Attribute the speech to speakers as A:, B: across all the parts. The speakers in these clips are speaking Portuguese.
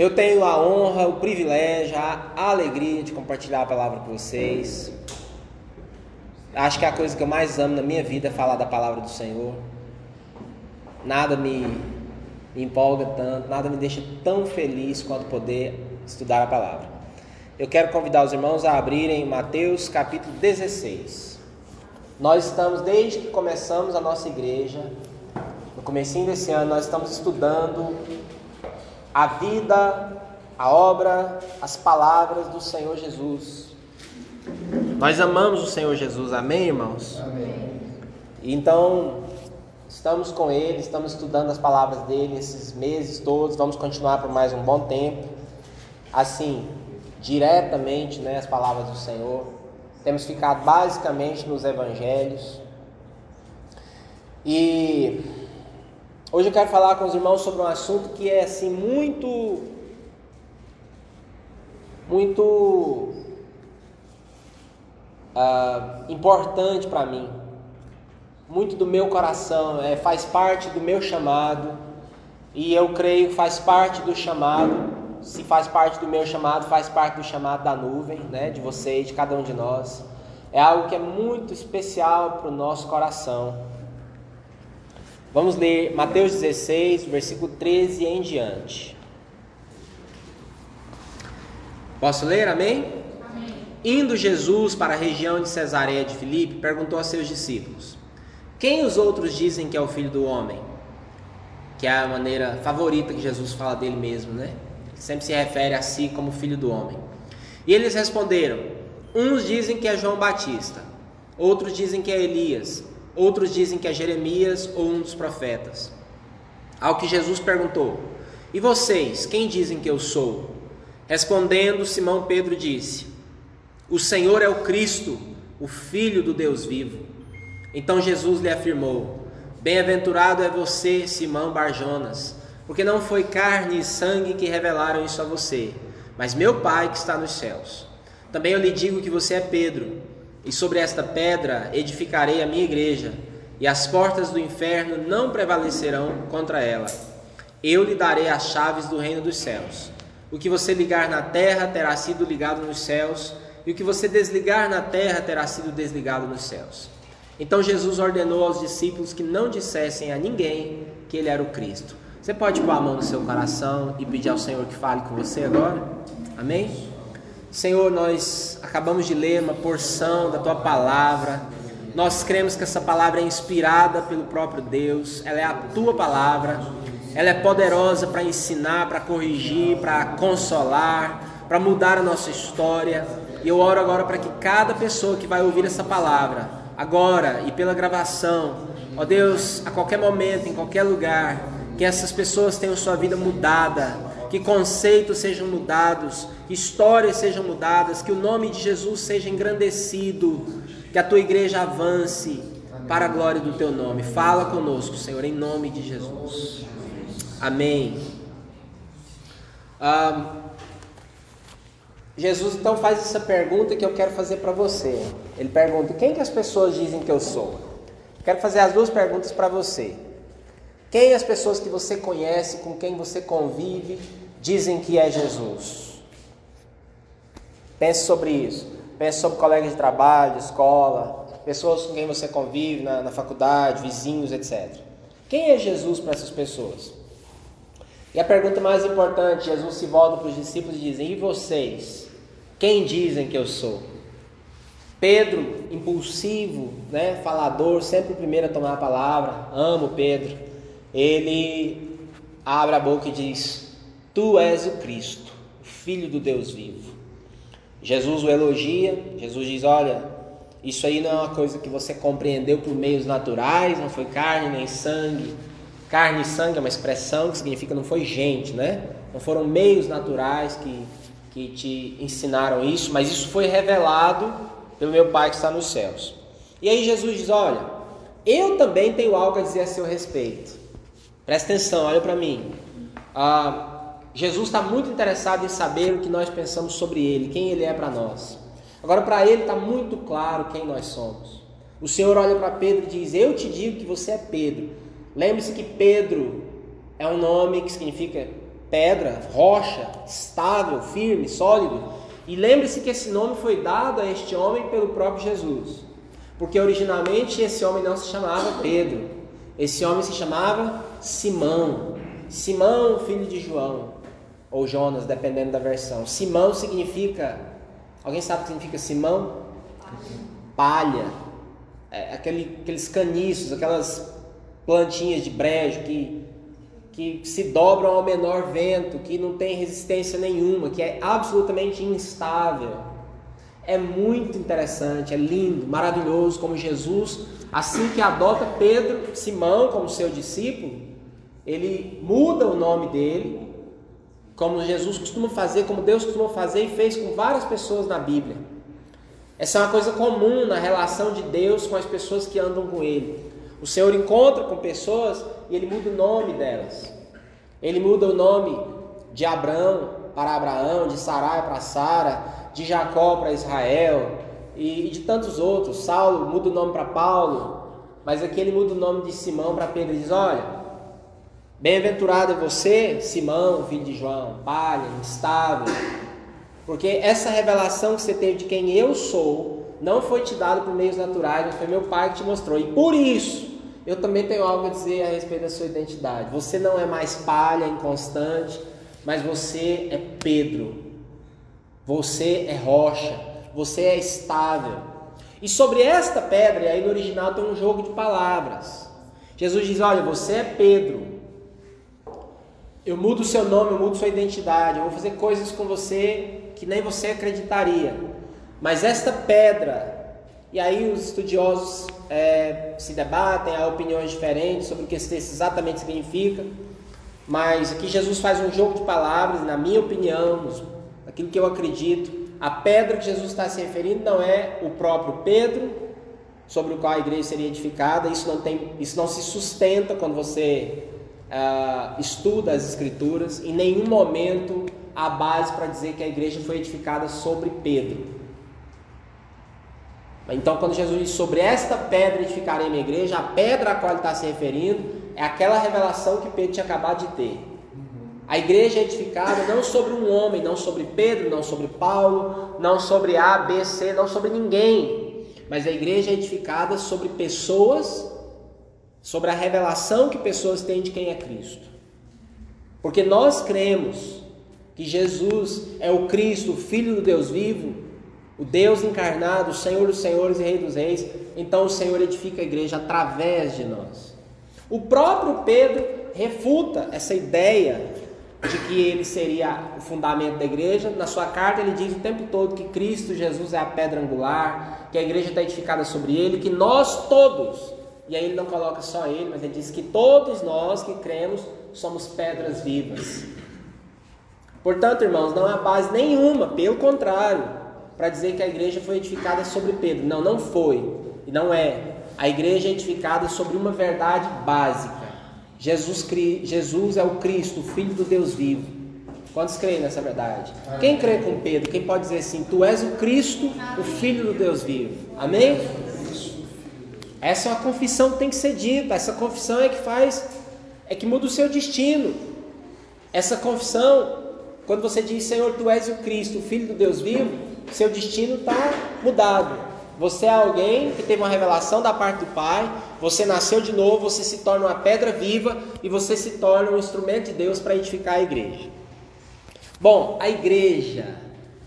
A: Eu tenho a honra, o privilégio, a alegria de compartilhar a palavra com vocês. Acho que é a coisa que eu mais amo na minha vida é falar da palavra do Senhor. Nada me, me empolga tanto, nada me deixa tão feliz quanto poder estudar a palavra. Eu quero convidar os irmãos a abrirem Mateus capítulo 16. Nós estamos, desde que começamos a nossa igreja, no comecinho desse ano, nós estamos estudando a vida, a obra, as palavras do Senhor Jesus. Nós amamos o Senhor Jesus, amém, irmãos? Amém. Então, estamos com Ele, estamos estudando as palavras dele esses meses todos, vamos continuar por mais um bom tempo. Assim, diretamente né, as palavras do Senhor. Temos ficado basicamente nos evangelhos. E hoje eu quero falar com os irmãos sobre um assunto que é assim muito muito uh, importante para mim, muito do meu coração, é, faz parte do meu chamado e eu creio faz parte do chamado se faz parte do meu chamado, faz parte do chamado da nuvem, né, de vocês, de cada um de nós. É algo que é muito especial para o nosso coração. Vamos ler Mateus 16, versículo 13 em diante. Posso ler? Amém? Amém? Indo Jesus para a região de Cesareia de Filipe, perguntou a seus discípulos: Quem os outros dizem que é o filho do homem? Que é a maneira favorita que Jesus fala dele mesmo, né? sempre se refere a si como filho do homem. E eles responderam: Uns dizem que é João Batista, outros dizem que é Elias, outros dizem que é Jeremias ou um dos profetas. Ao que Jesus perguntou: E vocês, quem dizem que eu sou? Respondendo, Simão Pedro disse: O Senhor é o Cristo, o Filho do Deus vivo. Então Jesus lhe afirmou: Bem-aventurado é você, Simão Barjonas porque não foi carne e sangue que revelaram isso a você, mas meu Pai que está nos céus. Também eu lhe digo que você é Pedro, e sobre esta pedra edificarei a minha igreja, e as portas do inferno não prevalecerão contra ela. Eu lhe darei as chaves do reino dos céus. O que você ligar na terra terá sido ligado nos céus, e o que você desligar na terra terá sido desligado nos céus. Então Jesus ordenou aos discípulos que não dissessem a ninguém que ele era o Cristo. Você pode pôr a mão no seu coração e pedir ao Senhor que fale com você agora? Amém? Senhor, nós acabamos de ler uma porção da tua palavra. Nós cremos que essa palavra é inspirada pelo próprio Deus, ela é a tua palavra, ela é poderosa para ensinar, para corrigir, para consolar, para mudar a nossa história. E eu oro agora para que cada pessoa que vai ouvir essa palavra, agora e pela gravação, ó Deus, a qualquer momento, em qualquer lugar, que essas pessoas tenham sua vida mudada, que conceitos sejam mudados, histórias sejam mudadas, que o nome de Jesus seja engrandecido, que a tua igreja avance para a glória do teu nome. Fala conosco, Senhor, em nome de Jesus. Amém. Ah, Jesus então faz essa pergunta que eu quero fazer para você. Ele pergunta: quem que as pessoas dizem que eu sou? Quero fazer as duas perguntas para você. Quem as pessoas que você conhece, com quem você convive, dizem que é Jesus? Pense sobre isso. Pense sobre colegas de trabalho, escola, pessoas com quem você convive na, na faculdade, vizinhos, etc. Quem é Jesus para essas pessoas? E a pergunta mais importante, Jesus se volta para os discípulos e diz: E vocês? Quem dizem que eu sou? Pedro, impulsivo, né, falador, sempre o primeiro a tomar a palavra. Amo Pedro ele abre a boca e diz: Tu és o Cristo, o Filho do Deus vivo. Jesus o elogia, Jesus diz: Olha, isso aí não é uma coisa que você compreendeu por meios naturais, não foi carne nem sangue. Carne e sangue é uma expressão que significa não foi gente, né? Não foram meios naturais que, que te ensinaram isso, mas isso foi revelado pelo meu Pai que está nos céus. E aí Jesus diz: Olha, eu também tenho algo a dizer a seu respeito. Presta atenção, olha para mim. Ah, Jesus está muito interessado em saber o que nós pensamos sobre Ele, quem Ele é para nós. Agora, para Ele está muito claro quem nós somos. O Senhor olha para Pedro e diz: Eu te digo que você é Pedro. Lembre-se que Pedro é um nome que significa pedra, rocha, estável, firme, sólido. E lembre-se que esse nome foi dado a este homem pelo próprio Jesus. Porque originalmente esse homem não se chamava Pedro. Esse homem se chamava Simão. Simão, filho de João. Ou Jonas, dependendo da versão. Simão significa. Alguém sabe o que significa Simão? Palha. É, aquele, aqueles caniços, aquelas plantinhas de brejo que, que se dobram ao menor vento, que não tem resistência nenhuma, que é absolutamente instável. É muito interessante, é lindo, maravilhoso como Jesus, assim que adota Pedro, Simão como seu discípulo, ele muda o nome dele, como Jesus costuma fazer, como Deus costuma fazer e fez com várias pessoas na Bíblia. Essa é uma coisa comum na relação de Deus com as pessoas que andam com Ele. O Senhor encontra com pessoas e Ele muda o nome delas. Ele muda o nome de Abraão para Abraão, de Sarai para Sara, de Jacó para Israel e, de tantos outros. Saulo muda o nome para Paulo, mas aqui ele muda o nome de Simão para Pedro e diz: Olha, bem-aventurado é você, Simão, filho de João, palha, instável, porque essa revelação que você teve de quem eu sou não foi te dado por meios naturais, mas foi meu pai que te mostrou. E por isso, eu também tenho algo a dizer a respeito da sua identidade. Você não é mais palha, inconstante, mas você é Pedro. Você é rocha. Você é estável. E sobre esta pedra, aí no original tem um jogo de palavras. Jesus diz: Olha, você é Pedro. Eu mudo o seu nome, eu mudo sua identidade. Eu vou fazer coisas com você que nem você acreditaria. Mas esta pedra, e aí os estudiosos é, se debatem, há opiniões diferentes sobre o que esse texto exatamente significa, mas aqui Jesus faz um jogo de palavras, na minha opinião, aquilo que eu acredito, a pedra que Jesus está se referindo não é o próprio Pedro, sobre o qual a igreja seria edificada, isso não, tem, isso não se sustenta quando você uh, estuda as Escrituras, em nenhum momento a base para dizer que a igreja foi edificada sobre Pedro. Então, quando Jesus diz sobre esta pedra edificarei minha igreja, a pedra a qual ele está se referindo é aquela revelação que Pedro tinha acabado de ter. A igreja é edificada não sobre um homem, não sobre Pedro, não sobre Paulo, não sobre A, B, C, não sobre ninguém. Mas a igreja é edificada sobre pessoas, sobre a revelação que pessoas têm de quem é Cristo. Porque nós cremos que Jesus é o Cristo, o Filho do Deus vivo, o Deus encarnado, o Senhor dos Senhores e Rei dos Reis, então o Senhor edifica a igreja através de nós. O próprio Pedro refuta essa ideia de que ele seria o fundamento da igreja. Na sua carta, ele diz o tempo todo que Cristo Jesus é a pedra angular, que a igreja está edificada sobre ele, que nós todos, e aí ele não coloca só ele, mas ele diz que todos nós que cremos somos pedras vivas. Portanto, irmãos, não há base nenhuma, pelo contrário, para dizer que a igreja foi edificada sobre Pedro. Não, não foi. E não é. A igreja é edificada sobre uma verdade básica. Jesus, Jesus é o Cristo, o Filho do Deus vivo. Quantos creem nessa verdade? Quem crê com Pedro? Quem pode dizer assim: Tu és o Cristo, o Filho do Deus vivo? Amém? Essa é uma confissão que tem que ser dita. Essa confissão é que faz, é que muda o seu destino. Essa confissão quando você diz, Senhor, tu és o Cristo, o Filho do Deus vivo, seu destino está mudado. Você é alguém que teve uma revelação da parte do Pai, você nasceu de novo, você se torna uma pedra viva e você se torna um instrumento de Deus para edificar a igreja. Bom, a igreja,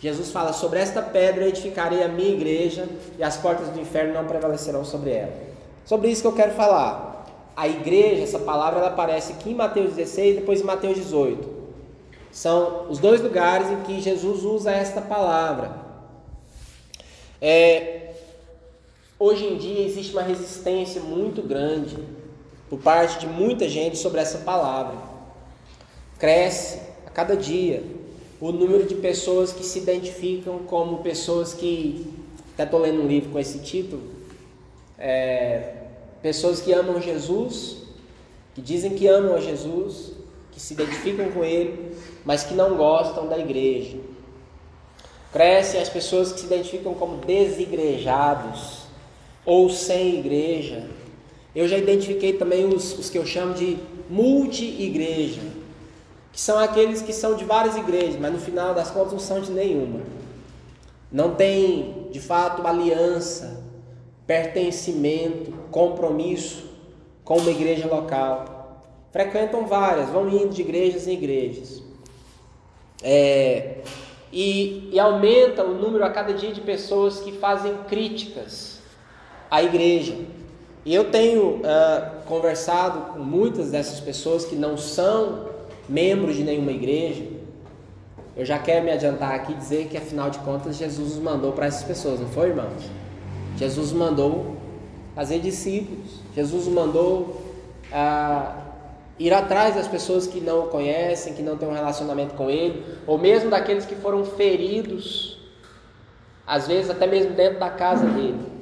A: Jesus fala: sobre esta pedra edificarei a minha igreja e as portas do inferno não prevalecerão sobre ela. Sobre isso que eu quero falar. A igreja, essa palavra, ela aparece aqui em Mateus 16, depois em Mateus 18. São os dois lugares em que Jesus usa esta palavra. É, hoje em dia existe uma resistência muito grande por parte de muita gente sobre essa palavra. Cresce a cada dia o número de pessoas que se identificam como pessoas que. Até estou lendo um livro com esse título. É, pessoas que amam Jesus, que dizem que amam a Jesus, que se identificam com Ele, mas que não gostam da igreja. Crescem as pessoas que se identificam como desigrejados ou sem igreja. Eu já identifiquei também os, os que eu chamo de multi-igreja. Que são aqueles que são de várias igrejas, mas no final das contas não são de nenhuma. Não tem, de fato, aliança, pertencimento, compromisso com uma igreja local. Frequentam várias, vão indo de igrejas em igrejas. É, e, e aumenta o número a cada dia de pessoas que fazem críticas à igreja. E eu tenho uh, conversado com muitas dessas pessoas que não são membros de nenhuma igreja. Eu já quero me adiantar aqui e dizer que, afinal de contas, Jesus mandou para essas pessoas, não foi, irmãos? Jesus mandou fazer discípulos. Jesus mandou uh, ir atrás das pessoas que não o conhecem, que não têm um relacionamento com Ele, ou mesmo daqueles que foram feridos, às vezes até mesmo dentro da casa dele.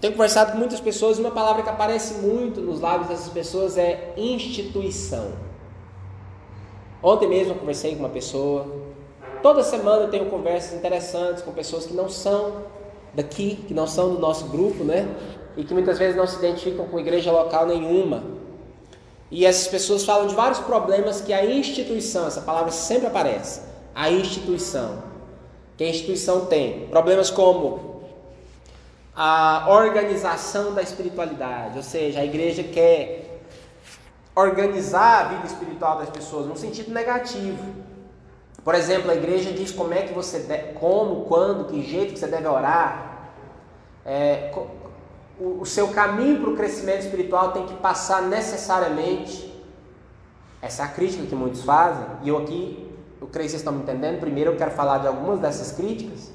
A: Tenho conversado com muitas pessoas e uma palavra que aparece muito nos lábios dessas pessoas é instituição. Ontem mesmo eu conversei com uma pessoa. Toda semana eu tenho conversas interessantes com pessoas que não são daqui, que não são do nosso grupo, né? E que muitas vezes não se identificam com igreja local nenhuma. E essas pessoas falam de vários problemas que a instituição, essa palavra sempre aparece, a instituição, que a instituição tem. Problemas como a organização da espiritualidade, ou seja, a igreja quer organizar a vida espiritual das pessoas no sentido negativo. Por exemplo, a igreja diz como é que você, deve, como, quando, que jeito que você deve orar. É, o, o seu caminho para o crescimento espiritual tem que passar necessariamente. Essa é a crítica que muitos fazem, e eu aqui, eu creio que vocês estão me entendendo. Primeiro eu quero falar de algumas dessas críticas,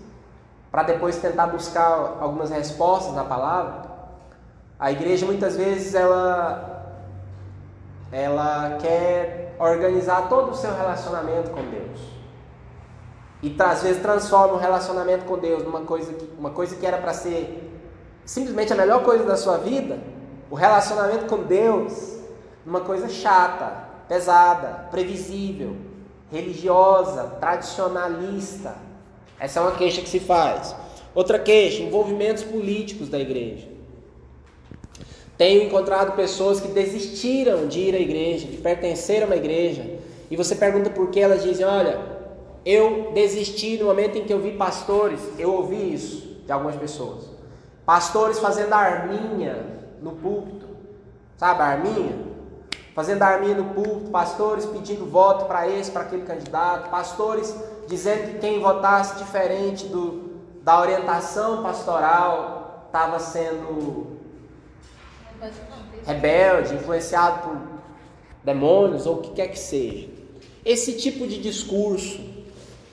A: para depois tentar buscar algumas respostas na palavra. A igreja muitas vezes ela, ela quer organizar todo o seu relacionamento com Deus. E às vezes transforma o relacionamento com Deus numa coisa que, uma coisa que era para ser simplesmente a melhor coisa da sua vida, o relacionamento com Deus, uma coisa chata, pesada, previsível, religiosa, tradicionalista. Essa é uma queixa que se faz. Outra queixa, envolvimentos políticos da igreja. Tenho encontrado pessoas que desistiram de ir à igreja, de pertencer a uma igreja, e você pergunta por que elas dizem: Olha, eu desisti no momento em que eu vi pastores, eu ouvi isso de algumas pessoas. Pastores fazendo arminha no púlpito. Sabe arminha? Fazendo arminha no púlpito, pastores pedindo voto para esse, para aquele candidato, pastores dizendo que quem votasse diferente do, da orientação pastoral estava sendo rebelde, influenciado por demônios ou o que quer que seja. Esse tipo de discurso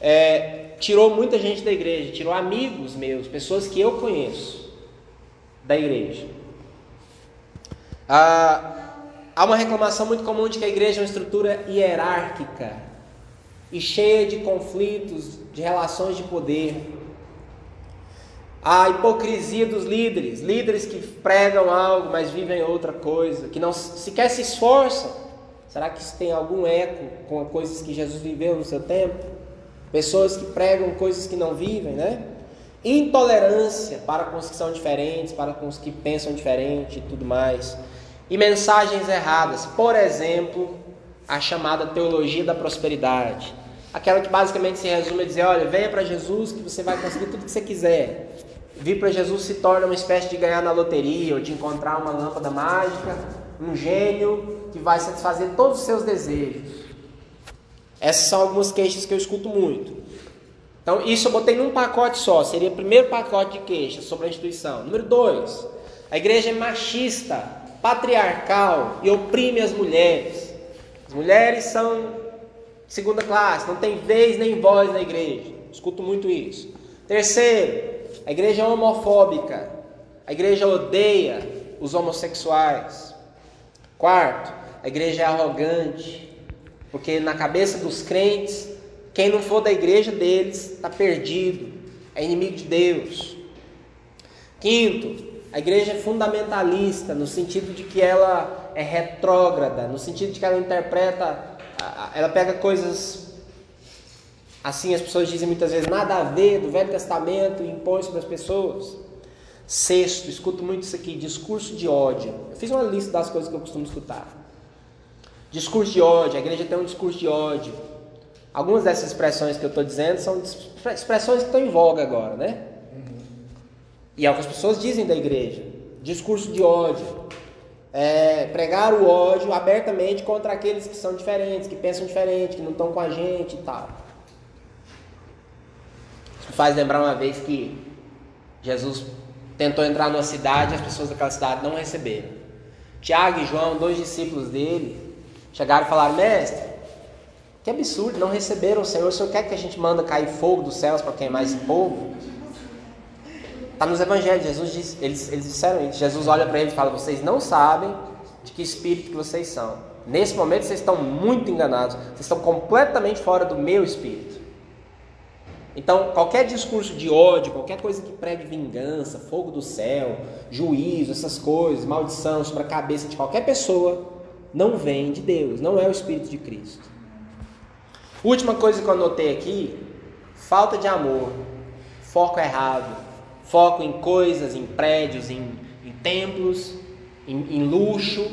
A: é, tirou muita gente da igreja, tirou amigos meus, pessoas que eu conheço da igreja. Ah, há uma reclamação muito comum de que a igreja é uma estrutura hierárquica e cheia de conflitos, de relações de poder. A hipocrisia dos líderes, líderes que pregam algo, mas vivem outra coisa, que não sequer se esforçam. Será que isso tem algum eco com coisas que Jesus viveu no seu tempo? Pessoas que pregam coisas que não vivem, né? intolerância para com os que são diferentes, para com os que pensam diferente e tudo mais, e mensagens erradas, por exemplo, a chamada teologia da prosperidade, aquela que basicamente se resume a dizer: olha, venha para Jesus que você vai conseguir tudo que você quiser. Vir para Jesus se torna uma espécie de ganhar na loteria ou de encontrar uma lâmpada mágica, um gênio que vai satisfazer todos os seus desejos. Essas são algumas queixas que eu escuto muito. Então, isso eu botei num pacote só. Seria o primeiro pacote de queixas sobre a instituição. Número dois, a igreja é machista, patriarcal e oprime as mulheres. As mulheres são segunda classe, não tem vez nem voz na igreja. Escuto muito isso. Terceiro, a igreja é homofóbica. A igreja odeia os homossexuais. Quarto, a igreja é arrogante, porque na cabeça dos crentes quem não for da igreja deles está perdido, é inimigo de Deus. Quinto, a igreja é fundamentalista, no sentido de que ela é retrógrada, no sentido de que ela interpreta, ela pega coisas assim, as pessoas dizem muitas vezes nada a ver do Velho Testamento e impõe sobre as pessoas. Sexto, escuto muito isso aqui, discurso de ódio. Eu fiz uma lista das coisas que eu costumo escutar. Discurso de ódio, a igreja tem um discurso de ódio. Algumas dessas expressões que eu estou dizendo são expressões que estão em voga agora, né? E é o que as pessoas dizem da igreja. Discurso de ódio. É, pregar o ódio abertamente contra aqueles que são diferentes, que pensam diferente, que não estão com a gente e tal. Faz lembrar uma vez que Jesus tentou entrar numa cidade e as pessoas daquela cidade não receberam. Tiago e João, dois discípulos dele, Chegaram e falaram: Mestre, que absurdo, não receberam o Senhor. O Senhor quer que a gente manda cair fogo dos céus para queimar esse povo? Está nos evangelhos, Jesus disse, eles, eles disseram isso. Jesus olha para eles e fala: Vocês não sabem de que espírito que vocês são. Nesse momento vocês estão muito enganados. Vocês estão completamente fora do meu espírito. Então, qualquer discurso de ódio, qualquer coisa que pregue vingança, fogo do céu, juízo, essas coisas, maldição sobre a cabeça de qualquer pessoa, não vem de Deus, não é o Espírito de Cristo. Última coisa que eu anotei aqui: falta de amor, foco errado, foco em coisas, em prédios, em, em templos, em, em luxo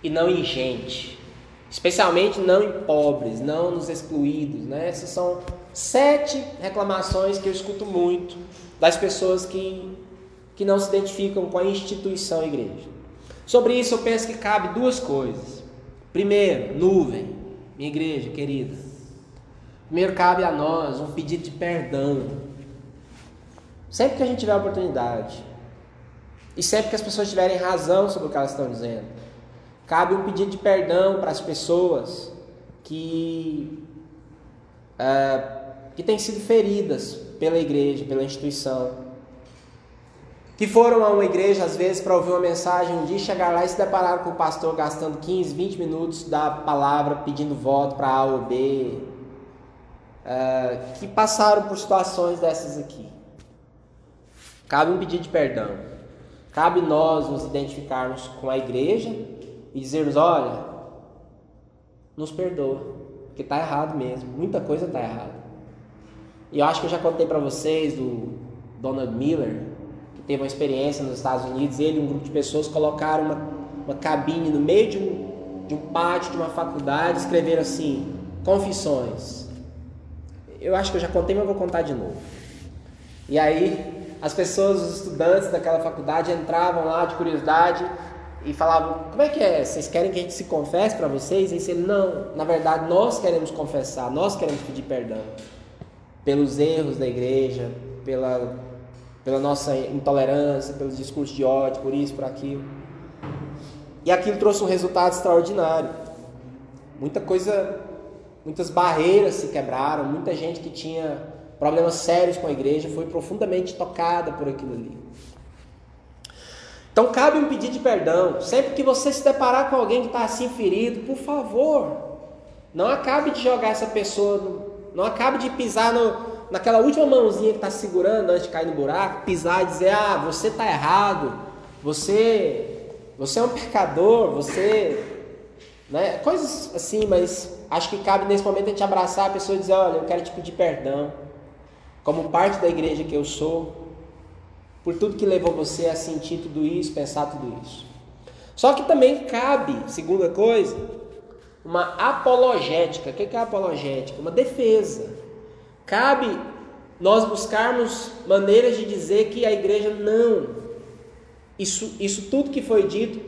A: e não em gente. Especialmente não em pobres, não nos excluídos. Né? Essas são sete reclamações que eu escuto muito das pessoas que, que não se identificam com a instituição igreja. Sobre isso eu penso que cabe duas coisas. Primeiro, nuvem, minha igreja querida. Primeiro cabe a nós um pedido de perdão. Sempre que a gente tiver a oportunidade. E sempre que as pessoas tiverem razão sobre o que elas estão dizendo. Cabe um pedido de perdão para as pessoas que, uh, que têm sido feridas pela igreja, pela instituição que foram a uma igreja às vezes para ouvir uma mensagem, um dia chegar lá e se depararam com o pastor gastando 15, 20 minutos da palavra pedindo voto para A ou B, uh, que passaram por situações dessas aqui. Cabe um pedido de perdão. Cabe nós nos identificarmos com a igreja e dizermos: olha, nos perdoa, porque está errado mesmo, muita coisa está errada. E eu acho que eu já contei para vocês do Donald Miller, teve uma experiência nos Estados Unidos, ele e um grupo de pessoas colocaram uma, uma cabine no meio de um, de um pátio de uma faculdade, escreveram assim: confissões. Eu acho que eu já contei, mas vou contar de novo. E aí, as pessoas, os estudantes daquela faculdade entravam lá de curiosidade e falavam: Como é que é? Vocês querem que a gente se confesse para vocês? E ele: Não, na verdade, nós queremos confessar, nós queremos pedir perdão pelos erros da igreja, pela pela nossa intolerância, pelos discursos de ódio, por isso, por aquilo. E aquilo trouxe um resultado extraordinário. Muita coisa, muitas barreiras se quebraram, muita gente que tinha problemas sérios com a igreja foi profundamente tocada por aquilo ali. Então cabe um pedido de perdão. Sempre que você se deparar com alguém que está assim ferido, por favor, não acabe de jogar essa pessoa, não acabe de pisar no, naquela última mãozinha que está segurando antes de cair no buraco, pisar e dizer: Ah, você está errado, você, você é um pecador, você. Né? Coisas assim, mas acho que cabe nesse momento a gente abraçar a pessoa e dizer: Olha, eu quero te pedir perdão, como parte da igreja que eu sou, por tudo que levou você a sentir tudo isso, pensar tudo isso. Só que também cabe, segunda coisa, uma apologética. O que é apologética? Uma defesa. Cabe nós buscarmos maneiras de dizer que a igreja não. Isso, isso tudo que foi dito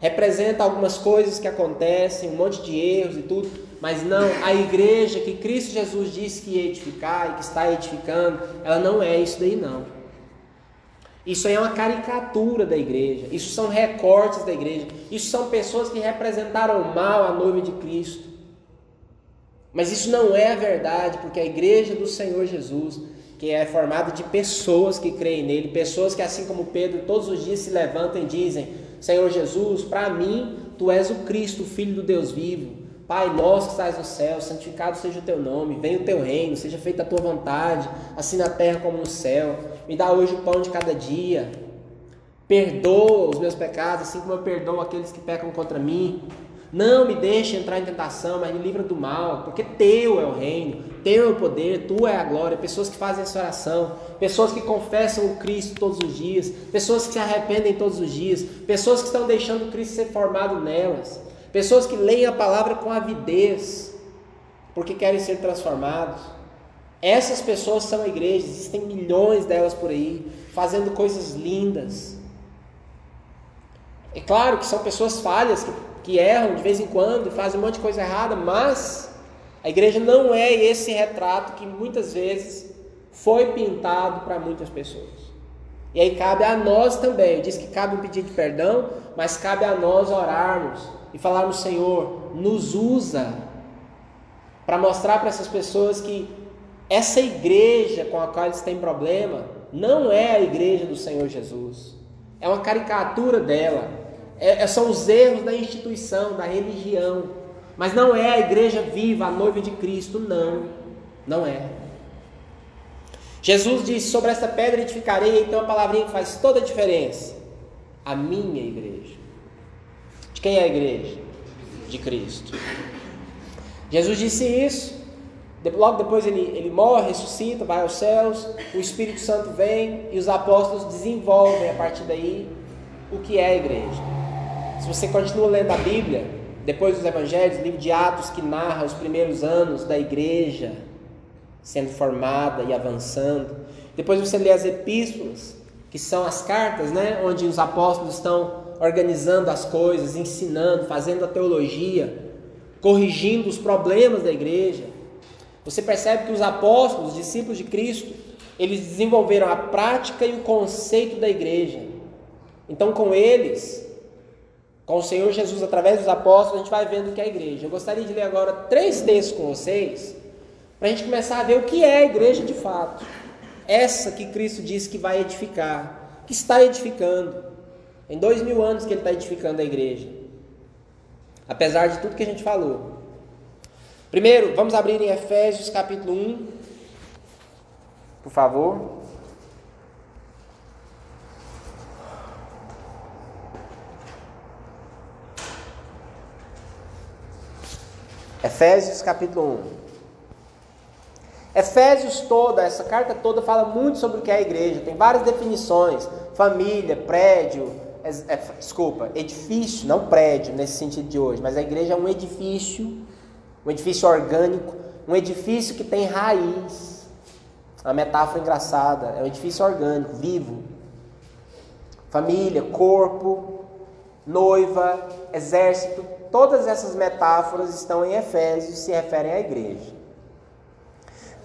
A: representa algumas coisas que acontecem, um monte de erros e tudo, mas não, a igreja que Cristo Jesus disse que ia edificar e que está edificando, ela não é isso daí não. Isso aí é uma caricatura da igreja, isso são recortes da igreja, isso são pessoas que representaram mal a noiva de Cristo. Mas isso não é a verdade, porque a igreja do Senhor Jesus, que é formada de pessoas que creem nele, pessoas que, assim como Pedro, todos os dias se levantam e dizem: Senhor Jesus, para mim, tu és o Cristo, o Filho do Deus vivo. Pai nosso que estás no céu, santificado seja o teu nome, venha o teu reino, seja feita a tua vontade, assim na terra como no céu. Me dá hoje o pão de cada dia. Perdoa os meus pecados, assim como eu perdoo aqueles que pecam contra mim. Não me deixe entrar em tentação, mas me livra do mal, porque teu é o reino, teu é o poder, tua é a glória. Pessoas que fazem essa oração, pessoas que confessam o Cristo todos os dias, pessoas que se arrependem todos os dias, pessoas que estão deixando o Cristo ser formado nelas, Pessoas que leem a palavra com avidez, porque querem ser transformados. Essas pessoas são a igreja, existem milhões delas por aí, fazendo coisas lindas. É claro que são pessoas falhas, que, que erram de vez em quando, fazem um monte de coisa errada, mas a igreja não é esse retrato que muitas vezes foi pintado para muitas pessoas. E aí cabe a nós também, diz que cabe um pedido de perdão, mas cabe a nós orarmos e falarmos, Senhor, nos usa para mostrar para essas pessoas que essa igreja com a qual eles têm problema não é a igreja do Senhor Jesus. É uma caricatura dela. É, é são os erros da instituição, da religião. Mas não é a igreja viva, a noiva de Cristo, não. Não é. Jesus disse: Sobre essa pedra edificarei, então a palavrinha que faz toda a diferença. A minha igreja. Quem é a igreja? De Cristo. Jesus disse isso. Logo depois ele, ele morre, ressuscita, vai aos céus. O Espírito Santo vem e os apóstolos desenvolvem a partir daí o que é a igreja. Se você continua lendo a Bíblia, depois dos Evangelhos, livro de Atos que narra os primeiros anos da igreja sendo formada e avançando. Depois você lê as epístolas, que são as cartas, né, onde os apóstolos estão organizando as coisas, ensinando, fazendo a teologia, corrigindo os problemas da igreja. Você percebe que os apóstolos, os discípulos de Cristo, eles desenvolveram a prática e o conceito da igreja. Então, com eles, com o Senhor Jesus através dos apóstolos, a gente vai vendo o que é a igreja. Eu gostaria de ler agora três textos com vocês para a gente começar a ver o que é a igreja de fato. Essa que Cristo disse que vai edificar, que está edificando. Em dois mil anos que Ele está edificando a igreja. Apesar de tudo que a gente falou. Primeiro, vamos abrir em Efésios capítulo 1. Por favor. Efésios capítulo 1. Efésios toda, essa carta toda fala muito sobre o que é a igreja, tem várias definições: família, prédio, é, é, desculpa, edifício, não prédio nesse sentido de hoje, mas a igreja é um edifício, um edifício orgânico, um edifício que tem raiz. Uma metáfora engraçada, é um edifício orgânico, vivo. Família, corpo, noiva, exército, todas essas metáforas estão em Efésios se referem à igreja.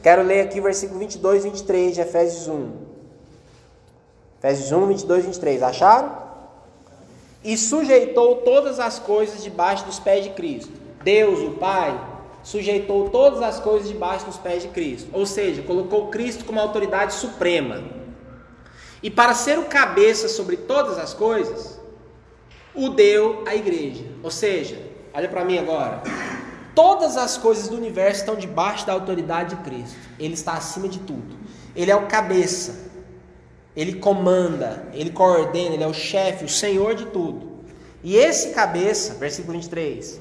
A: Quero ler aqui o versículo 22 e 23 de Efésios 1. Efésios 1, 22 e 23. Acharam? E sujeitou todas as coisas debaixo dos pés de Cristo. Deus, o Pai, sujeitou todas as coisas debaixo dos pés de Cristo. Ou seja, colocou Cristo como autoridade suprema. E para ser o cabeça sobre todas as coisas, o deu à igreja. Ou seja, olha para mim agora. Todas as coisas do universo estão debaixo da autoridade de Cristo. Ele está acima de tudo. Ele é o cabeça. Ele comanda, ele coordena, ele é o chefe, o senhor de tudo. E esse cabeça, versículo 23,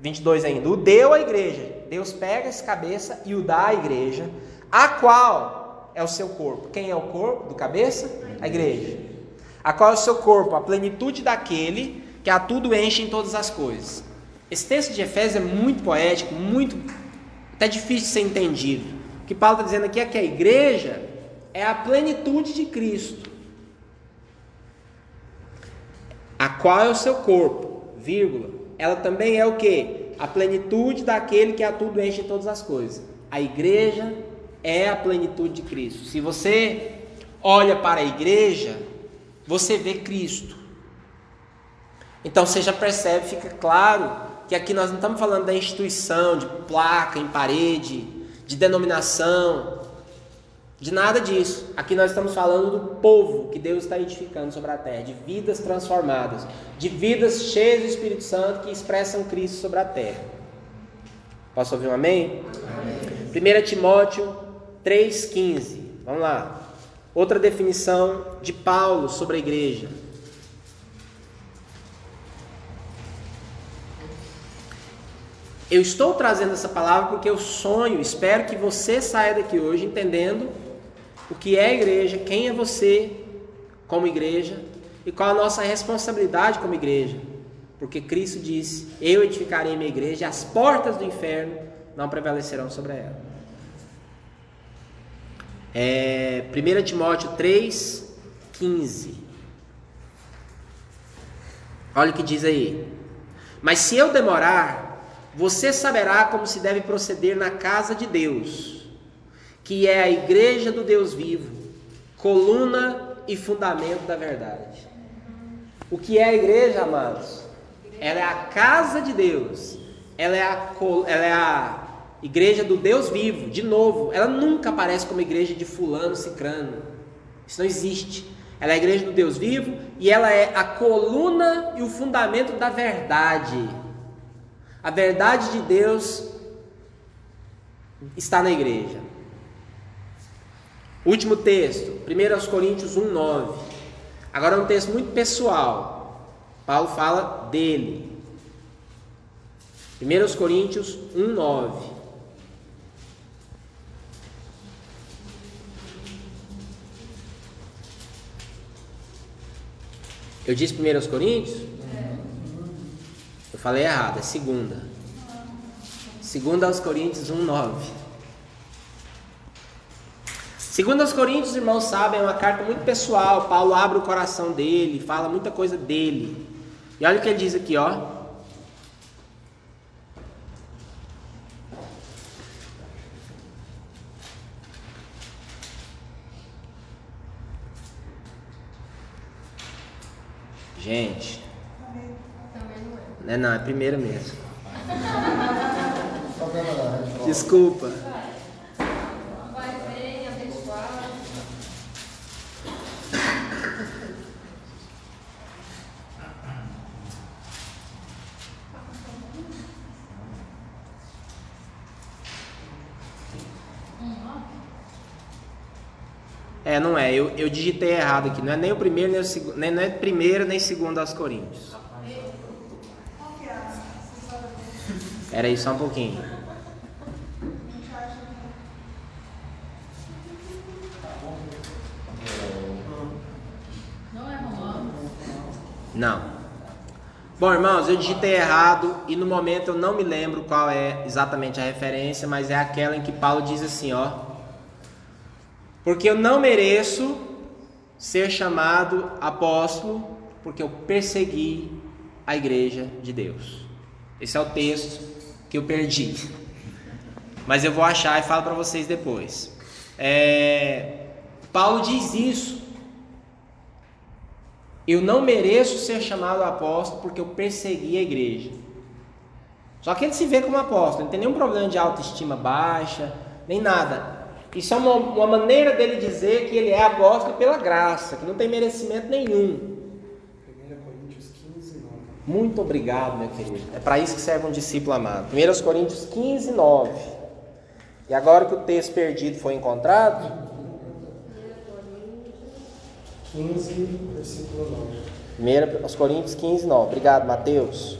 A: 22 ainda, o deu à igreja. Deus pega esse cabeça e o dá à igreja, a qual é o seu corpo. Quem é o corpo do cabeça? A igreja. A qual é o seu corpo? A plenitude daquele que a tudo enche em todas as coisas. Esse texto de Efésios é muito poético, muito até difícil de ser entendido. O que Paulo está dizendo aqui é que a igreja é a plenitude de Cristo, a qual é o seu corpo, vírgula. Ela também é o que? A plenitude daquele que a tudo enche todas as coisas. A igreja é a plenitude de Cristo. Se você olha para a igreja, você vê Cristo. Então você já percebe, fica claro que aqui nós não estamos falando da instituição, de placa em parede, de denominação, de nada disso. Aqui nós estamos falando do povo que Deus está edificando sobre a terra, de vidas transformadas, de vidas cheias do Espírito Santo que expressam Cristo sobre a terra. Posso ouvir um amém? amém. 1 Timóteo 3,15. Vamos lá. Outra definição de Paulo sobre a igreja. Eu estou trazendo essa palavra porque eu sonho, espero que você saia daqui hoje entendendo o que é igreja, quem é você como igreja e qual a nossa responsabilidade como igreja. porque Cristo disse: Eu edificarei minha igreja, e as portas do inferno não prevalecerão sobre ela. É, 1 Timóteo 3, 15. Olha o que diz aí. Mas se eu demorar, você saberá como se deve proceder na casa de Deus, que é a igreja do Deus vivo, coluna e fundamento da verdade. O que é a igreja, amados? Ela é a casa de Deus. Ela é a, ela é a igreja do Deus vivo. De novo, ela nunca aparece como igreja de fulano, cicrano. Isso não existe. Ela é a igreja do Deus vivo e ela é a coluna e o fundamento da verdade. A verdade de Deus está na igreja. Último texto, 1 Coríntios 1, 9. Agora é um texto muito pessoal. Paulo fala dele. 1 Coríntios 1, 9. Eu disse 1 Coríntios? Eu falei errado, é segunda. Segunda aos Coríntios 1, 9. Segundo aos Coríntios, irmãos sabem, é uma carta muito pessoal. Paulo abre o coração dele, fala muita coisa dele. E olha o que ele diz aqui, ó. Gente. Não é não, é primeira mesmo. Desculpa. É, não é. Eu, digitei errado aqui. Não é nem o primeiro, nem o segundo. Nem, não é primeiro, nem segundo aos Coríntios. Era aí só um pouquinho. Não. Bom, irmãos, eu digitei errado e no momento eu não me lembro qual é exatamente a referência, mas é aquela em que Paulo diz assim, ó. Porque eu não mereço ser chamado apóstolo, porque eu persegui a igreja de Deus. Esse é o texto que eu perdi. Mas eu vou achar e falo para vocês depois. É, Paulo diz isso. Eu não mereço ser chamado apóstolo porque eu persegui a igreja. Só que ele se vê como apóstolo, não tem nenhum problema de autoestima baixa, nem nada. Isso é uma, uma maneira dele dizer que ele é apóstolo pela graça, que não tem merecimento nenhum.
B: 1 Coríntios 15, 9.
A: Muito obrigado, meu querido. É para isso que serve um discípulo amado. 1 Coríntios 15, 9. E agora que o texto perdido foi encontrado,
B: 15, versículo 9.
A: 1 Coríntios 15, 9. Obrigado, Mateus.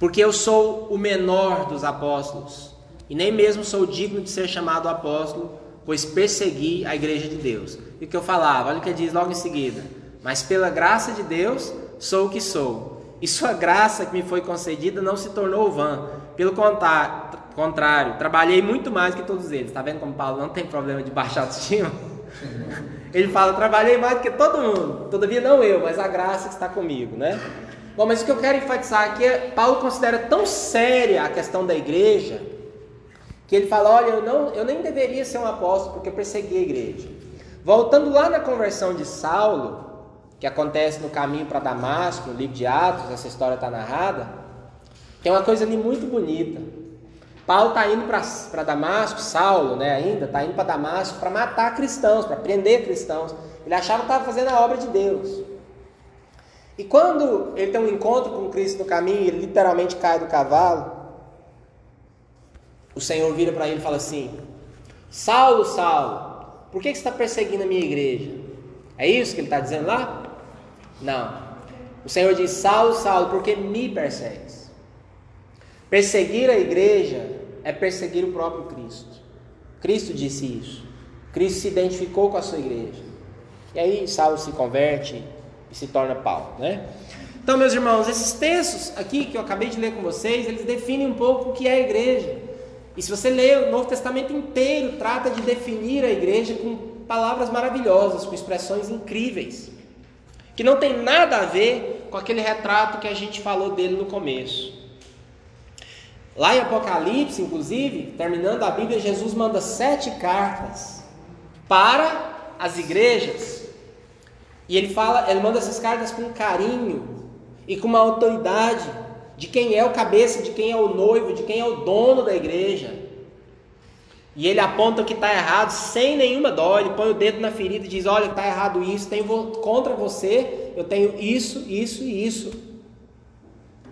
A: Porque eu sou o menor dos apóstolos, e nem mesmo sou digno de ser chamado apóstolo, pois persegui a igreja de Deus. E o que eu falava, olha o que diz logo em seguida: Mas pela graça de Deus sou o que sou, e sua graça que me foi concedida não se tornou vã. Pelo contrário, trabalhei muito mais que todos eles. Está vendo como Paulo não tem problema de baixar autoestima? Ele fala: Trabalhei mais do que todo mundo, todavia não eu, mas a graça que está comigo, né? Bom, mas o que eu quero enfatizar aqui é Paulo considera tão séria a questão da igreja que ele fala: olha, eu, não, eu nem deveria ser um apóstolo porque eu persegui a igreja. Voltando lá na conversão de Saulo, que acontece no caminho para Damasco, no livro de Atos, essa história está narrada, tem uma coisa ali muito bonita. Paulo está indo para Damasco, Saulo né, ainda, está indo para Damasco para matar cristãos, para prender cristãos. Ele achava que estava fazendo a obra de Deus. E quando ele tem um encontro com Cristo no caminho, ele literalmente cai do cavalo, o Senhor vira para ele e fala assim: Saulo, Saulo, por que, você está perseguindo a minha igreja? É isso que ele está dizendo lá? Não. O Senhor diz: Saulo, Saulo, porque me persegues? Perseguir a igreja é perseguir o próprio Cristo. Cristo disse isso. Cristo se identificou com a sua igreja. E aí Saulo se converte e se torna Paulo, né? Então, meus irmãos, esses textos aqui que eu acabei de ler com vocês, eles definem um pouco o que é a igreja. E se você ler o Novo Testamento inteiro, trata de definir a igreja com palavras maravilhosas, com expressões incríveis, que não tem nada a ver com aquele retrato que a gente falou dele no começo. Lá em Apocalipse, inclusive, terminando a Bíblia, Jesus manda sete cartas para as igrejas. E ele fala, ele manda essas cartas com carinho e com uma autoridade de quem é o cabeça, de quem é o noivo, de quem é o dono da igreja. E ele aponta o que está errado sem nenhuma dó. Ele põe o dedo na ferida e diz: Olha, está errado isso, tenho contra você, eu tenho isso, isso e isso.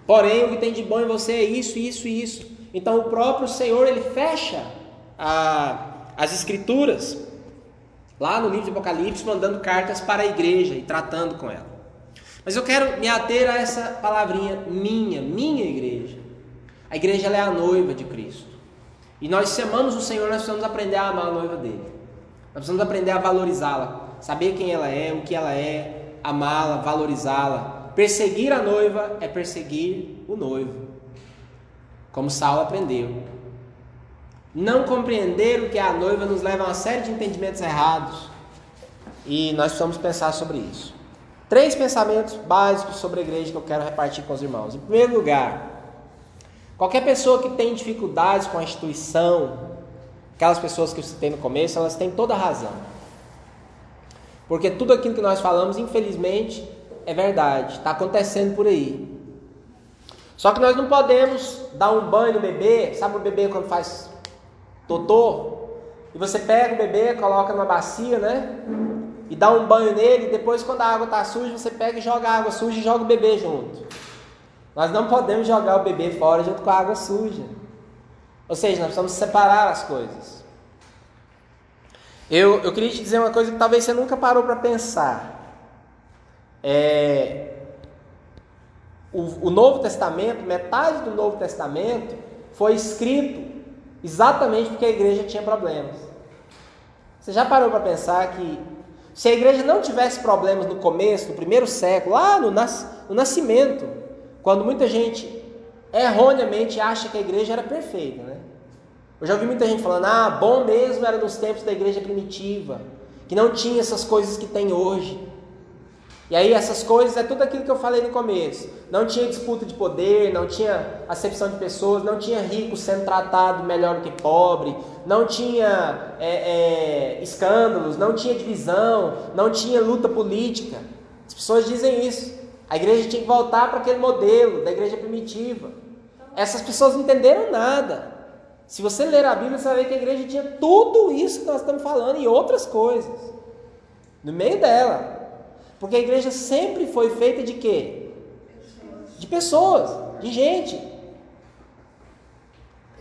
A: Porém, o que tem de bom em você é isso, isso e isso. Então, o próprio Senhor ele fecha a, as Escrituras lá no livro de Apocalipse, mandando cartas para a igreja e tratando com ela. Mas eu quero me ater a essa palavrinha minha, minha igreja. A igreja é a noiva de Cristo. E nós, se amamos o Senhor, nós precisamos aprender a amar a noiva dele. Nós precisamos aprender a valorizá-la, saber quem ela é, o que ela é, amá-la, valorizá-la. Perseguir a noiva é perseguir o noivo, como Saulo aprendeu. Não compreender o que é a noiva nos leva a uma série de entendimentos errados. E nós precisamos pensar sobre isso. Três pensamentos básicos sobre a igreja que eu quero repartir com os irmãos. Em primeiro lugar, qualquer pessoa que tem dificuldades com a instituição, aquelas pessoas que eu citei no começo, elas têm toda a razão. Porque tudo aquilo que nós falamos, infelizmente, é verdade, está acontecendo por aí. Só que nós não podemos dar um banho no bebê, sabe o bebê quando faz totô? E você pega o bebê, coloca numa bacia, né? E dá um banho nele, e depois quando a água está suja, você pega e joga a água suja e joga o bebê junto. Nós não podemos jogar o bebê fora junto com a água suja. Ou seja, nós precisamos separar as coisas. Eu, eu queria te dizer uma coisa que talvez você nunca parou para pensar. É, o, o Novo Testamento, metade do Novo Testamento, foi escrito exatamente porque a igreja tinha problemas. Você já parou para pensar que se a igreja não tivesse problemas no começo, no primeiro século, lá no, nas, no nascimento, quando muita gente erroneamente acha que a igreja era perfeita, né? Eu já ouvi muita gente falando, ah, bom mesmo era nos tempos da igreja primitiva, que não tinha essas coisas que tem hoje. E aí essas coisas é tudo aquilo que eu falei no começo. Não tinha disputa de poder, não tinha acepção de pessoas, não tinha rico sendo tratado melhor do que pobre, não tinha é, é, escândalos, não tinha divisão, não tinha luta política. As pessoas dizem isso. A igreja tinha que voltar para aquele modelo da igreja primitiva. Essas pessoas não entenderam nada. Se você ler a Bíblia, você vai ver que a igreja tinha tudo isso que nós estamos falando e outras coisas no meio dela. Porque a igreja sempre foi feita de quê? De pessoas, de gente.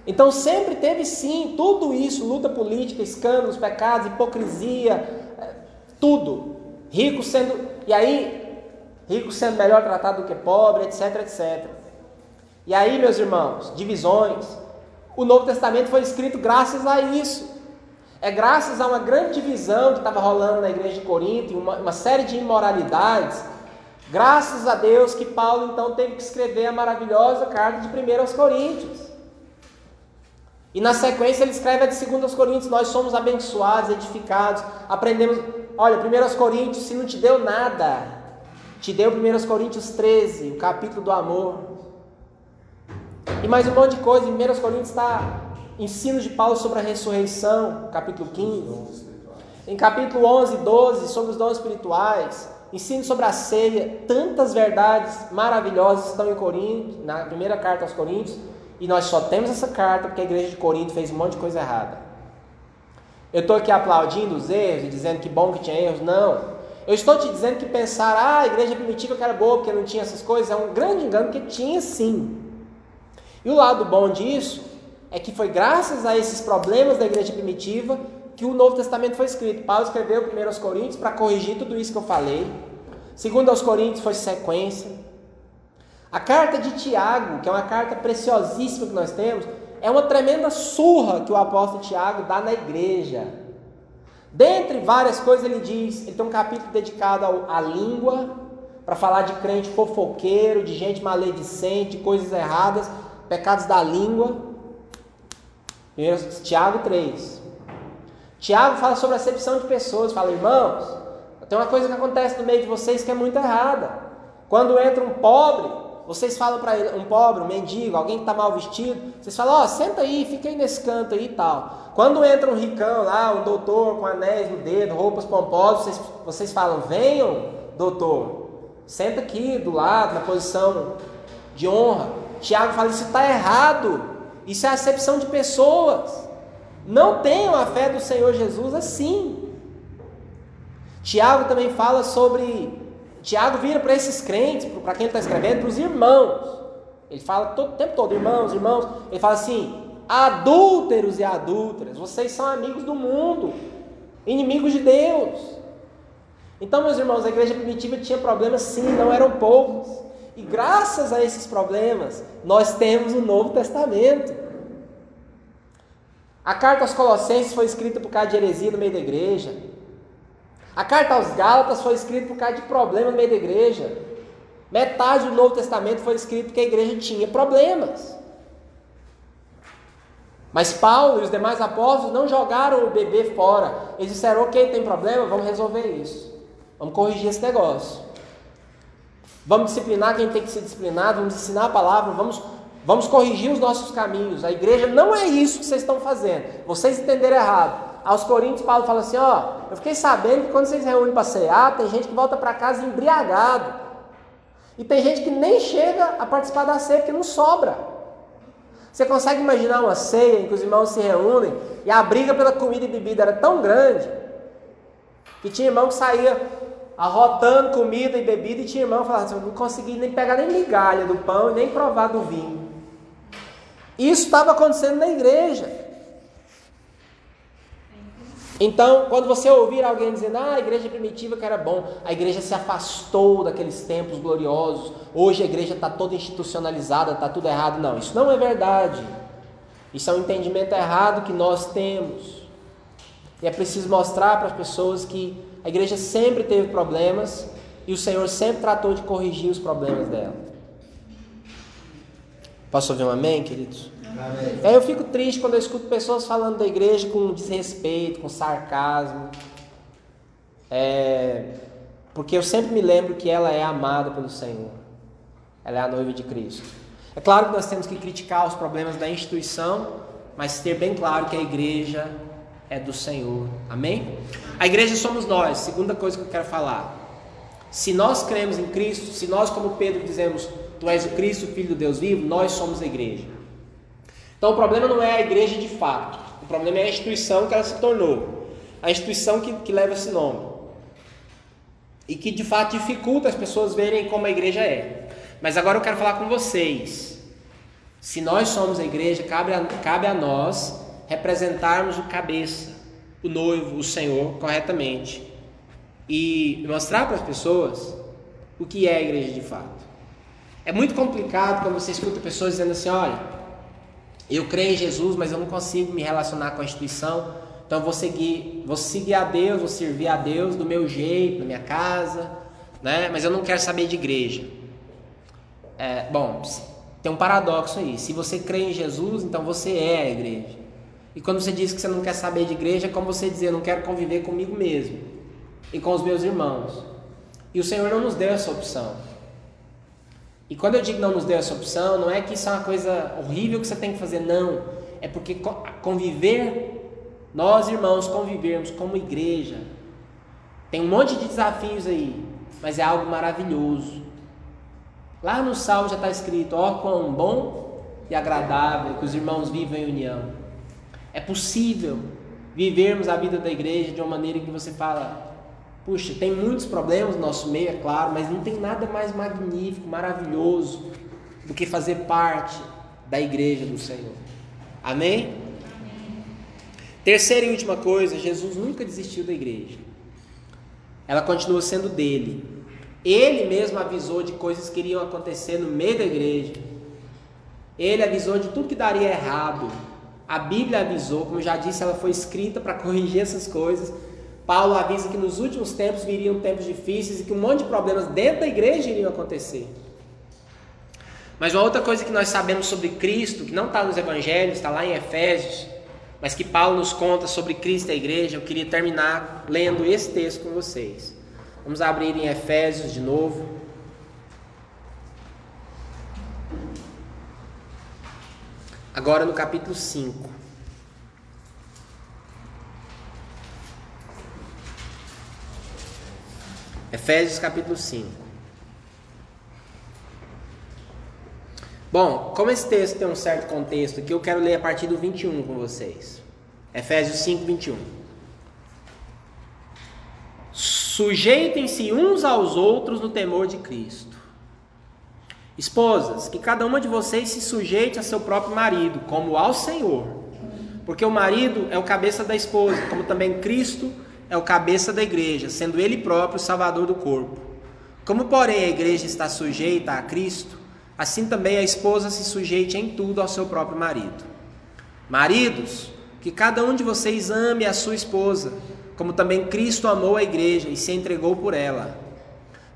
A: Então sempre teve sim tudo isso, luta política, escândalos, pecados, hipocrisia, é, tudo. Rico sendo, e aí, rico sendo melhor tratado do que pobre, etc, etc. E aí, meus irmãos, divisões. O Novo Testamento foi escrito graças a isso. É graças a uma grande divisão que estava rolando na igreja de Corinto, uma, uma série de imoralidades, graças a Deus que Paulo então teve que escrever a maravilhosa carta de 1 aos Coríntios. E na sequência ele escreve a de 2 aos Coríntios, nós somos abençoados, edificados, aprendemos. Olha, 1 aos Coríntios, se não te deu nada, te deu 1 Coríntios 13, o capítulo do amor. E mais um monte de coisa, 1 Coríntios está Ensino de Paulo sobre a ressurreição, capítulo 15. Em capítulo 11 e 12, sobre os dons espirituais. Ensino sobre a ceia. Tantas verdades maravilhosas estão em Corinto, na primeira carta aos Coríntios. E nós só temos essa carta porque a igreja de Corinto fez um monte de coisa errada. Eu estou aqui aplaudindo os erros e dizendo que bom que tinha erros. Não. Eu estou te dizendo que pensar, ah, a igreja primitiva que era boa porque não tinha essas coisas, é um grande engano, porque tinha sim. E o lado bom disso é que foi graças a esses problemas da igreja primitiva que o Novo Testamento foi escrito. Paulo escreveu primeiro aos Coríntios para corrigir tudo isso que eu falei. Segundo aos Coríntios foi sequência. A carta de Tiago, que é uma carta preciosíssima que nós temos, é uma tremenda surra que o apóstolo Tiago dá na igreja. Dentre várias coisas, ele diz: ele tem um capítulo dedicado à língua, para falar de crente fofoqueiro, de gente maledicente, de coisas erradas, pecados da língua. Tiago 3. Tiago fala sobre acepção de pessoas, fala, irmãos, tem uma coisa que acontece no meio de vocês que é muito errada. Quando entra um pobre, vocês falam para ele, um pobre, um mendigo, alguém que está mal vestido, vocês falam, ó, oh, senta aí, fica aí nesse canto aí e tal. Quando entra um ricão lá, um doutor com anéis no dedo, roupas pomposas, vocês, vocês falam, venham, doutor, senta aqui do lado, na posição de honra. Tiago fala, isso está errado, isso é acepção de pessoas. Não tenham a fé do Senhor Jesus assim. Tiago também fala sobre Tiago vira para esses crentes, para quem está escrevendo, para os irmãos. Ele fala todo, o tempo todo, irmãos, irmãos. Ele fala assim: adúlteros e adúlteras, vocês são amigos do mundo, inimigos de Deus. Então, meus irmãos, a igreja primitiva tinha problemas sim, não eram poucos. E graças a esses problemas, nós temos o Novo Testamento. A carta aos Colossenses foi escrita por causa de heresia no meio da igreja. A carta aos Gálatas foi escrita por causa de problemas no meio da igreja. Metade do Novo Testamento foi escrito porque a igreja tinha problemas. Mas Paulo e os demais apóstolos não jogaram o bebê fora. Eles disseram: ok, tem problema, vamos resolver isso. Vamos corrigir esse negócio. Vamos disciplinar quem tem que ser disciplinado, vamos ensinar a palavra, vamos, vamos corrigir os nossos caminhos. A igreja não é isso que vocês estão fazendo. Vocês entenderam errado aos Coríntios, Paulo fala assim: ó, eu fiquei sabendo que quando vocês reúnem para cear, tem gente que volta para casa embriagado. E tem gente que nem chega a participar da ceia porque não sobra. Você consegue imaginar uma ceia em que os irmãos se reúnem e a briga pela comida e bebida era tão grande que tinha irmão que saía arrotando comida e bebida e tinha irmão falava assim, eu não consegui nem pegar nem migalha do pão e nem provar do vinho. Isso estava acontecendo na igreja. Então, quando você ouvir alguém dizendo, ah, a igreja primitiva que era bom, a igreja se afastou daqueles tempos gloriosos, hoje a igreja está toda institucionalizada, está tudo errado. Não, isso não é verdade. Isso é um entendimento errado que nós temos. E é preciso mostrar para as pessoas que a igreja sempre teve problemas e o Senhor sempre tratou de corrigir os problemas dela. Posso ouvir um amém, queridos? Aí eu fico triste quando eu escuto pessoas falando da igreja com desrespeito, com sarcasmo. É, porque eu sempre me lembro que ela é amada pelo Senhor. Ela é a noiva de Cristo. É claro que nós temos que criticar os problemas da instituição, mas ter bem claro que a igreja é do Senhor. Amém? A igreja somos nós. Segunda coisa que eu quero falar. Se nós cremos em Cristo, se nós, como Pedro, dizemos, Tu és o Cristo, Filho do Deus vivo, nós somos a igreja. Então o problema não é a igreja de fato, o problema é a instituição que ela se tornou, a instituição que, que leva esse nome. E que de fato dificulta as pessoas verem como a igreja é. Mas agora eu quero falar com vocês. Se nós somos a igreja, cabe a, cabe a nós representarmos o cabeça, o noivo, o Senhor, corretamente. E mostrar para as pessoas o que é a igreja de fato. É muito complicado quando você escuta pessoas dizendo assim: olha, eu creio em Jesus, mas eu não consigo me relacionar com a instituição. Então vou seguir, vou seguir a Deus, vou servir a Deus do meu jeito, na minha casa, né? Mas eu não quero saber de igreja. É, bom, tem um paradoxo aí. Se você crê em Jesus, então você é a igreja. E quando você diz que você não quer saber de igreja, é como você dizer, eu não quero conviver comigo mesmo e com os meus irmãos. E o Senhor não nos deu essa opção. E quando eu digo não nos deu essa opção, não é que isso é uma coisa horrível que você tem que fazer, não. É porque conviver, nós irmãos convivermos como igreja, tem um monte de desafios aí, mas é algo maravilhoso. Lá no Salmo já está escrito: ó, oh, quão bom e agradável que os irmãos vivam em união. É possível vivermos a vida da igreja de uma maneira que você fala: Puxa, tem muitos problemas no nosso meio, é claro, mas não tem nada mais magnífico, maravilhoso do que fazer parte da igreja do Senhor. Amém? Amém? Terceira e última coisa, Jesus nunca desistiu da igreja. Ela continua sendo dele. Ele mesmo avisou de coisas que iriam acontecer no meio da igreja. Ele avisou de tudo que daria errado. A Bíblia avisou, como já disse, ela foi escrita para corrigir essas coisas Paulo avisa que nos últimos tempos viriam tempos difíceis e que um monte de problemas dentro da igreja iriam acontecer. Mas uma outra coisa que nós sabemos sobre Cristo, que não está nos evangelhos, está lá em Efésios, mas que Paulo nos conta sobre Cristo e a igreja, eu queria terminar lendo esse texto com vocês. Vamos abrir em Efésios de novo. Agora no capítulo 5. Efésios capítulo 5. Bom, como esse texto tem um certo contexto aqui, eu quero ler a partir do 21 com vocês. Efésios 5, 21. Sujeitem-se uns aos outros no temor de Cristo. Esposas, que cada uma de vocês se sujeite a seu próprio marido, como ao Senhor. Porque o marido é o cabeça da esposa, como também Cristo é o cabeça da igreja, sendo ele próprio o salvador do corpo. Como, porém, a igreja está sujeita a Cristo, assim também a esposa se sujeite em tudo ao seu próprio marido. Maridos, que cada um de vocês ame a sua esposa, como também Cristo amou a igreja e se entregou por ela,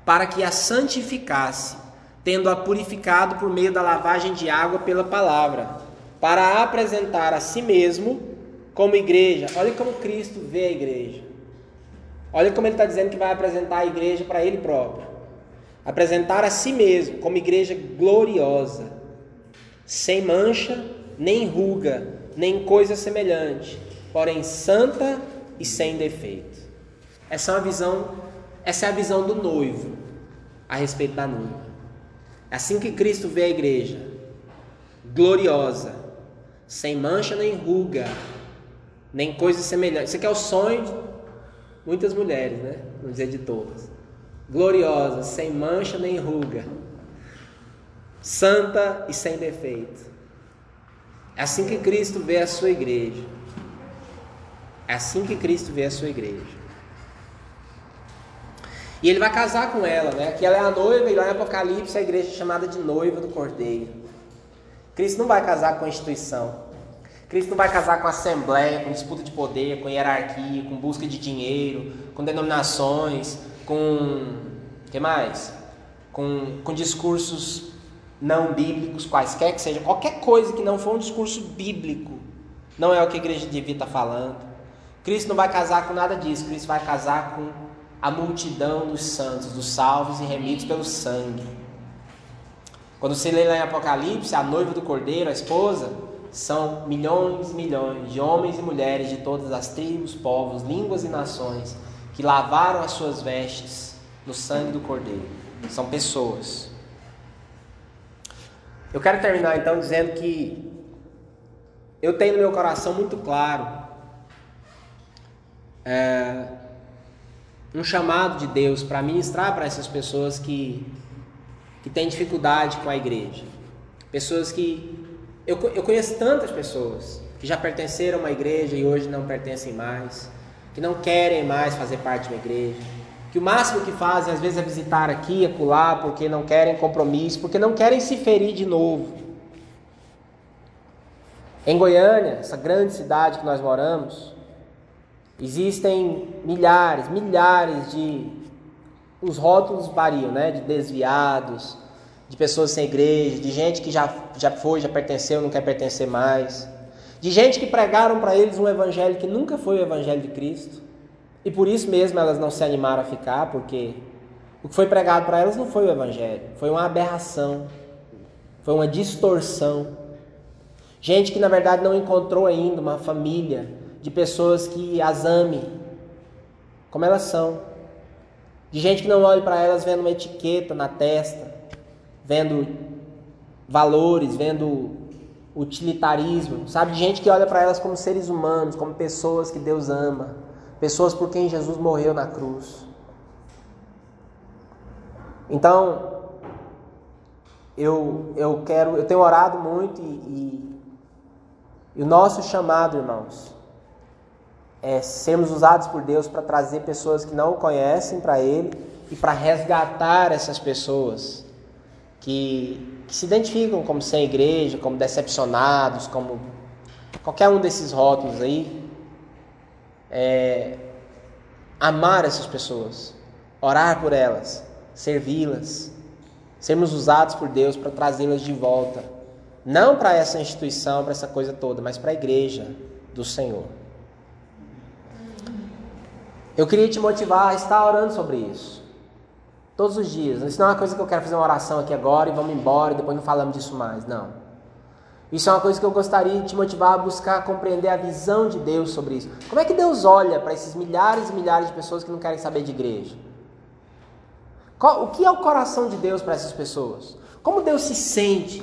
A: para que a santificasse tendo-a purificado por meio da lavagem de água pela palavra, para apresentar a si mesmo como igreja. Olha como Cristo vê a igreja. Olha como ele está dizendo que vai apresentar a igreja para ele próprio. Apresentar a si mesmo como igreja gloriosa, sem mancha, nem ruga, nem coisa semelhante, porém santa e sem defeito. Essa é uma visão, essa é a visão do noivo a respeito da noiva. É assim que Cristo vê a igreja, gloriosa, sem mancha nem ruga, nem coisa semelhante. Isso aqui é o sonho de muitas mulheres, né? Não dizer de todas. Gloriosa, sem mancha nem ruga, santa e sem defeito. É assim que Cristo vê a sua igreja. É assim que Cristo vê a sua igreja. E ele vai casar com ela, né? Que ela é a noiva e lá em Apocalipse a igreja é chamada de noiva do Cordeiro. Cristo não vai casar com a instituição. Cristo não vai casar com assembleia, com disputa de poder, com hierarquia, com busca de dinheiro, com denominações, com que mais? Com, com discursos não bíblicos, quaisquer que seja, qualquer coisa que não for um discurso bíblico, não é o que a igreja devia estar falando. Cristo não vai casar com nada disso, Cristo vai casar com a multidão dos santos, dos salvos e remidos pelo sangue. Quando você lê lá em Apocalipse, a noiva do cordeiro, a esposa, são milhões e milhões de homens e mulheres de todas as tribos, povos, línguas e nações que lavaram as suas vestes no sangue do cordeiro. São pessoas. Eu quero terminar então dizendo que eu tenho no meu coração muito claro é, um chamado de Deus para ministrar para essas pessoas que, que têm dificuldade com a igreja. Pessoas que. Eu, eu conheço tantas pessoas que já pertenceram a uma igreja e hoje não pertencem mais, que não querem mais fazer parte de uma igreja, que o máximo que fazem às vezes é visitar aqui acolá porque não querem compromisso, porque não querem se ferir de novo. Em Goiânia, essa grande cidade que nós moramos, Existem milhares, milhares de. Os rótulos variam, né? De desviados, de pessoas sem igreja, de gente que já, já foi, já pertenceu, não quer pertencer mais. De gente que pregaram para eles um evangelho que nunca foi o evangelho de Cristo. E por isso mesmo elas não se animaram a ficar, porque o que foi pregado para elas não foi o evangelho, foi uma aberração, foi uma distorção. Gente que na verdade não encontrou ainda uma família de pessoas que as ame como elas são. De gente que não olha para elas vendo uma etiqueta na testa, vendo valores, vendo utilitarismo, sabe? De gente que olha para elas como seres humanos, como pessoas que Deus ama, pessoas por quem Jesus morreu na cruz. Então, eu, eu quero, eu tenho orado muito e, e, e o nosso chamado, irmãos, é, sermos usados por Deus para trazer pessoas que não o conhecem para Ele e para resgatar essas pessoas que, que se identificam como sem igreja, como decepcionados, como qualquer um desses rótulos aí. É, amar essas pessoas, orar por elas, servi-las, sermos usados por Deus para trazê-las de volta, não para essa instituição, para essa coisa toda, mas para a igreja do Senhor. Eu queria te motivar a estar orando sobre isso. Todos os dias. Isso não é uma coisa que eu quero fazer uma oração aqui agora e vamos embora e depois não falamos disso mais. Não. Isso é uma coisa que eu gostaria de te motivar a buscar compreender a visão de Deus sobre isso. Como é que Deus olha para esses milhares e milhares de pessoas que não querem saber de igreja? o que é o coração de Deus para essas pessoas? Como Deus se sente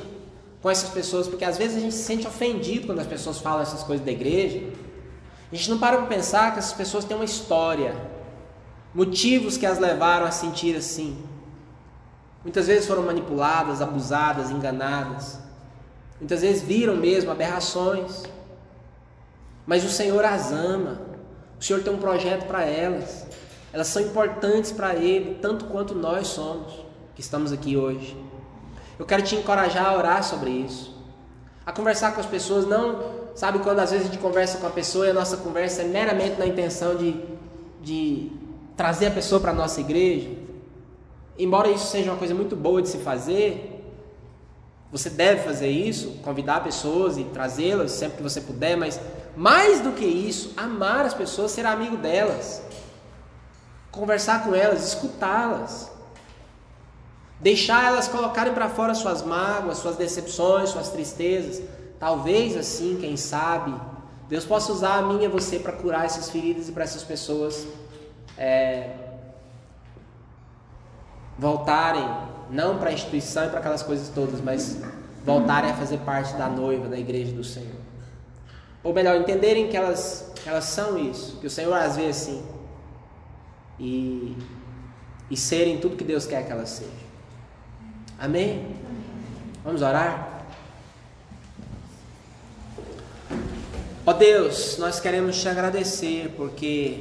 A: com essas pessoas? Porque às vezes a gente se sente ofendido quando as pessoas falam essas coisas da igreja. A gente não para para pensar que essas pessoas têm uma história, motivos que as levaram a sentir assim. Muitas vezes foram manipuladas, abusadas, enganadas. Muitas vezes viram mesmo aberrações. Mas o Senhor as ama. O Senhor tem um projeto para elas. Elas são importantes para Ele, tanto quanto nós somos, que estamos aqui hoje. Eu quero te encorajar a orar sobre isso. A conversar com as pessoas, não, sabe, quando às vezes a gente conversa com a pessoa e a nossa conversa é meramente na intenção de, de trazer a pessoa para a nossa igreja. Embora isso seja uma coisa muito boa de se fazer, você deve fazer isso, convidar pessoas e trazê-las sempre que você puder, mas mais do que isso, amar as pessoas, ser amigo delas, conversar com elas, escutá-las, deixar elas colocarem para fora suas mágoas, suas decepções, suas tristezas. Talvez assim, quem sabe, Deus possa usar a mim e você para curar essas feridas e para essas pessoas é, voltarem não para a instituição e para aquelas coisas todas, mas voltarem a fazer parte da noiva, da igreja do Senhor. Ou melhor, entenderem que elas, que elas são isso, que o Senhor as vê assim. E, e serem tudo que Deus quer que elas sejam. Amém? Vamos orar? Ó Deus, nós queremos te agradecer porque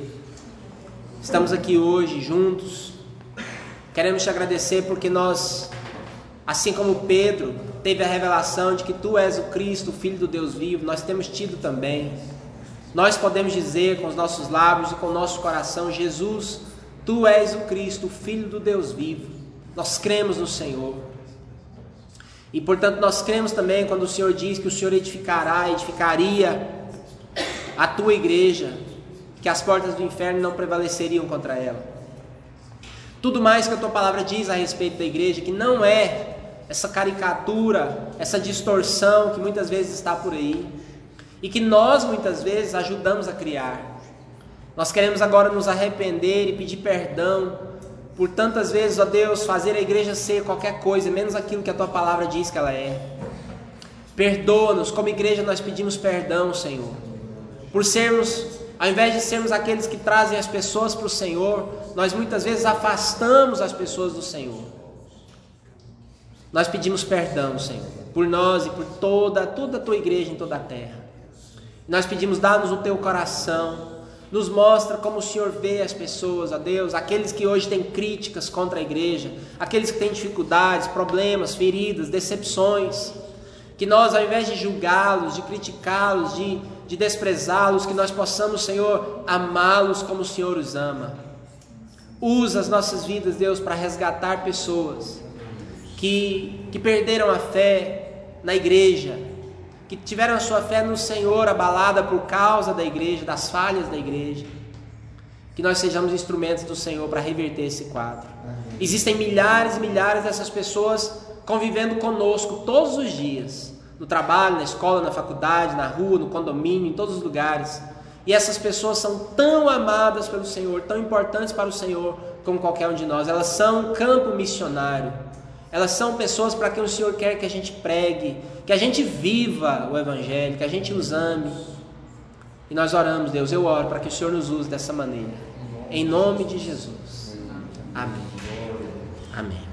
A: estamos aqui hoje juntos Queremos te agradecer porque nós, assim como Pedro teve a revelação de que tu és o Cristo, o Filho do Deus vivo, nós temos tido também. Nós podemos dizer com os nossos lábios e com o nosso coração: Jesus, tu és o Cristo, o Filho do Deus vivo. Nós cremos no Senhor. E portanto nós cremos também quando o Senhor diz que o Senhor edificará, edificaria a tua igreja, que as portas do inferno não prevaleceriam contra ela. Tudo mais que a tua palavra diz a respeito da igreja, que não é essa caricatura, essa distorção que muitas vezes está por aí e que nós muitas vezes ajudamos a criar. Nós queremos agora nos arrepender e pedir perdão por tantas vezes, ó Deus, fazer a igreja ser qualquer coisa, menos aquilo que a tua palavra diz que ela é. Perdoa-nos, como igreja nós pedimos perdão, Senhor, por sermos ao invés de sermos aqueles que trazem as pessoas para o Senhor, nós muitas vezes afastamos as pessoas do Senhor. Nós pedimos perdão, Senhor, por nós e por toda, toda a tua igreja em toda a terra. Nós pedimos, dá-nos o teu coração, nos mostra como o Senhor vê as pessoas, ó Deus, aqueles que hoje têm críticas contra a igreja, aqueles que têm dificuldades, problemas, feridas, decepções, que nós, ao invés de julgá-los, de criticá-los, de de desprezá-los, que nós possamos, Senhor, amá-los como o Senhor os ama. Usa as nossas vidas, Deus, para resgatar pessoas que, que perderam a fé na igreja, que tiveram a sua fé no Senhor abalada por causa da igreja, das falhas da igreja. Que nós sejamos instrumentos do Senhor para reverter esse quadro. Existem milhares e milhares dessas pessoas convivendo conosco todos os dias no trabalho, na escola, na faculdade, na rua, no condomínio, em todos os lugares. E essas pessoas são tão amadas pelo Senhor, tão importantes para o Senhor como qualquer um de nós. Elas são um campo missionário. Elas são pessoas para quem o Senhor quer que a gente pregue, que a gente viva o Evangelho, que a gente os ame. E nós oramos, Deus, eu oro para que o Senhor nos use dessa maneira. Em nome de Jesus. Amém. Amém.